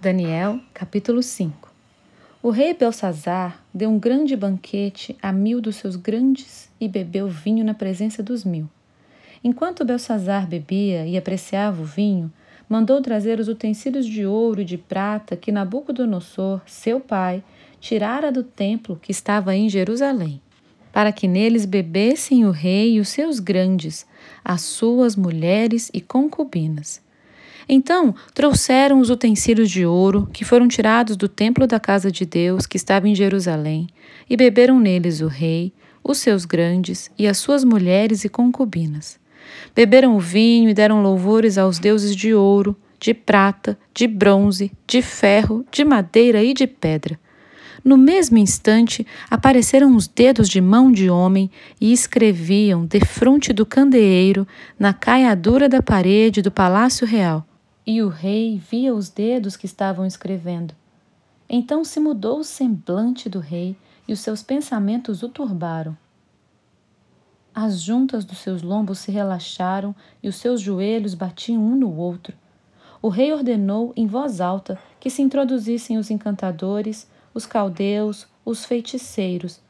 Daniel, capítulo 5 O rei Belsazar deu um grande banquete a mil dos seus grandes e bebeu vinho na presença dos mil. Enquanto Belsazar bebia e apreciava o vinho, mandou trazer os utensílios de ouro e de prata que Nabucodonosor, seu pai, tirara do templo que estava em Jerusalém, para que neles bebessem o rei e os seus grandes, as suas mulheres e concubinas então trouxeram os utensílios de ouro que foram tirados do templo da casa de Deus que estava em Jerusalém, e beberam neles o rei, os seus grandes e as suas mulheres e concubinas. Beberam o vinho e deram louvores aos deuses de ouro, de prata, de bronze, de ferro, de madeira e de pedra. No mesmo instante, apareceram os dedos de mão de homem e escreviam defronte do candeeiro, na caiadura da parede do palácio real. E o rei via os dedos que estavam escrevendo. Então se mudou o semblante do rei e os seus pensamentos o turbaram. As juntas dos seus lombos se relaxaram e os seus joelhos batiam um no outro. O rei ordenou em voz alta que se introduzissem os encantadores, os caldeus, os feiticeiros.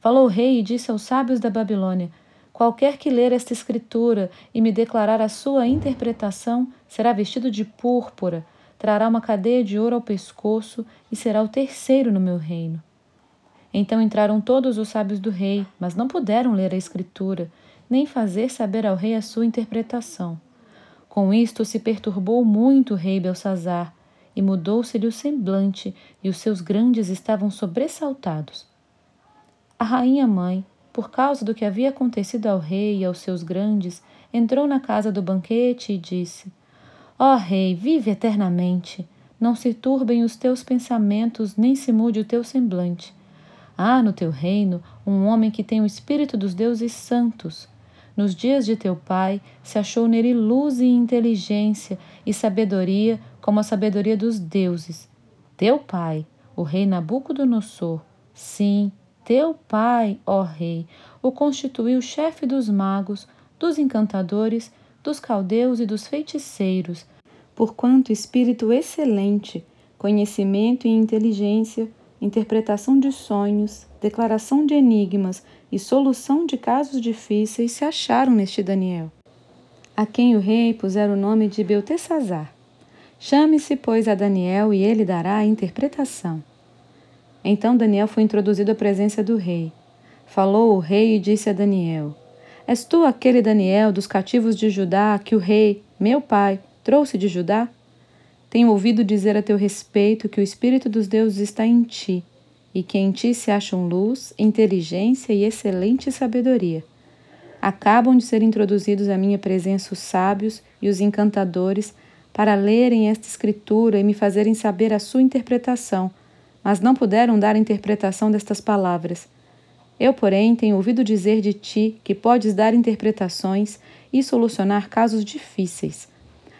Falou o rei e disse aos sábios da Babilônia: Qualquer que ler esta escritura e me declarar a sua interpretação será vestido de púrpura, trará uma cadeia de ouro ao pescoço e será o terceiro no meu reino. Então entraram todos os sábios do rei, mas não puderam ler a escritura, nem fazer saber ao rei a sua interpretação. Com isto se perturbou muito o rei Belsazar, e mudou-se-lhe o semblante, e os seus grandes estavam sobressaltados. A rainha mãe, por causa do que havia acontecido ao rei e aos seus grandes, entrou na casa do banquete e disse: Ó oh, rei, vive eternamente. Não se turbem os teus pensamentos, nem se mude o teu semblante. Há no teu reino um homem que tem o espírito dos deuses santos. Nos dias de teu pai se achou nele luz e inteligência e sabedoria como a sabedoria dos deuses. Teu pai, o rei Nabucodonosor, sim, teu pai, ó rei, o constituiu chefe dos magos, dos encantadores, dos caldeus e dos feiticeiros, porquanto espírito excelente, conhecimento e inteligência, interpretação de sonhos, declaração de enigmas e solução de casos difíceis se acharam neste Daniel, a quem o rei pusera o nome de Beltesazar. Chame-se, pois, a Daniel e ele dará a interpretação. Então Daniel foi introduzido à presença do rei. Falou o rei e disse a Daniel: És tu aquele Daniel dos cativos de Judá que o rei, meu pai, trouxe de Judá? Tenho ouvido dizer a teu respeito que o Espírito dos deuses está em ti, e que em ti se acham luz, inteligência e excelente sabedoria. Acabam de ser introduzidos à minha presença os sábios e os encantadores para lerem esta escritura e me fazerem saber a sua interpretação mas não puderam dar interpretação destas palavras. Eu, porém, tenho ouvido dizer de ti que podes dar interpretações e solucionar casos difíceis.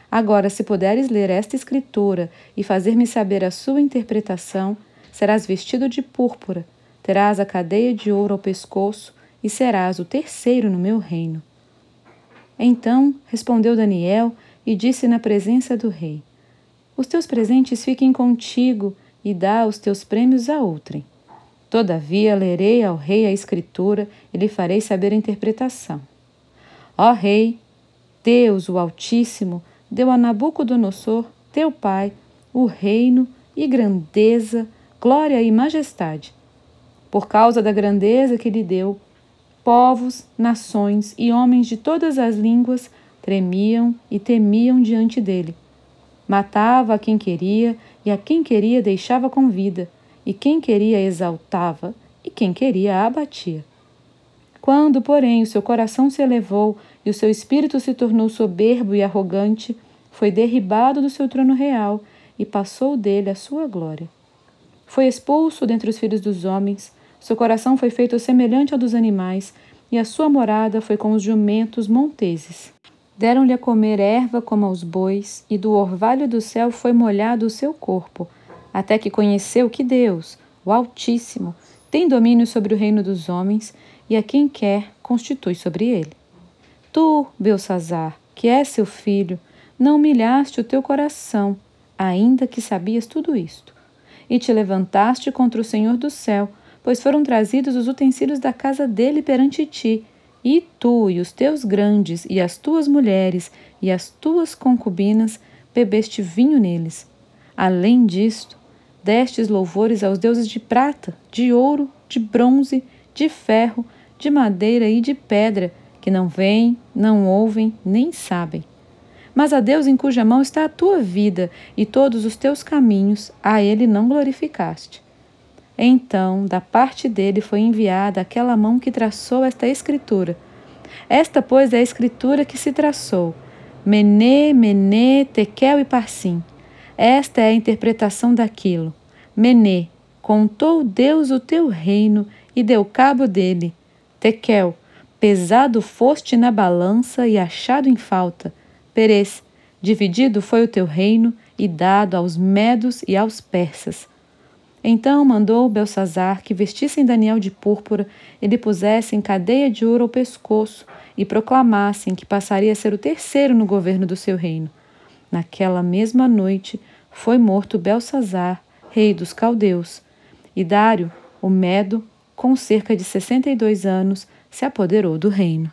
Agora, se puderes ler esta escritura e fazer-me saber a sua interpretação, serás vestido de púrpura, terás a cadeia de ouro ao pescoço e serás o terceiro no meu reino. Então respondeu Daniel e disse na presença do rei: Os teus presentes fiquem contigo e dá os teus prêmios a outrem. Todavia lerei ao rei a escritura e lhe farei saber a interpretação. Ó rei, Deus, o Altíssimo, deu a Nabucodonosor, teu pai, o reino e grandeza, glória e majestade. Por causa da grandeza que lhe deu, povos, nações e homens de todas as línguas tremiam e temiam diante dele. Matava a quem queria e a quem queria deixava com vida, e quem queria exaltava, e quem queria abatia. Quando, porém, o seu coração se elevou e o seu espírito se tornou soberbo e arrogante, foi derribado do seu trono real e passou dele a sua glória. Foi expulso dentre os filhos dos homens, seu coração foi feito semelhante ao dos animais, e a sua morada foi com os jumentos monteses. Deram-lhe a comer erva como aos bois, e do orvalho do céu foi molhado o seu corpo, até que conheceu que Deus, o Altíssimo, tem domínio sobre o reino dos homens e a quem quer constitui sobre ele. Tu, Belsazar, que és seu filho, não humilhaste o teu coração, ainda que sabias tudo isto. E te levantaste contra o Senhor do céu, pois foram trazidos os utensílios da casa dele perante ti, e tu e os teus grandes, e as tuas mulheres, e as tuas concubinas, bebeste vinho neles. Além disto, destes louvores aos deuses de prata, de ouro, de bronze, de ferro, de madeira e de pedra, que não veem, não ouvem, nem sabem. Mas a Deus em cuja mão está a tua vida e todos os teus caminhos, a Ele não glorificaste. Então, da parte dele foi enviada aquela mão que traçou esta escritura. Esta, pois, é a escritura que se traçou: Mené, Mené, Tekel e Parsim. Esta é a interpretação daquilo. Mené, contou Deus o teu reino e deu cabo dele. Tekel, pesado foste na balança e achado em falta. Perez, dividido foi o teu reino e dado aos medos e aos persas. Então mandou Belsazar que vestissem Daniel de púrpura e lhe pusessem cadeia de ouro ao pescoço e proclamassem que passaria a ser o terceiro no governo do seu reino. Naquela mesma noite foi morto Belsazar, rei dos caldeus, e Dário, o Medo, com cerca de sessenta e dois anos, se apoderou do reino.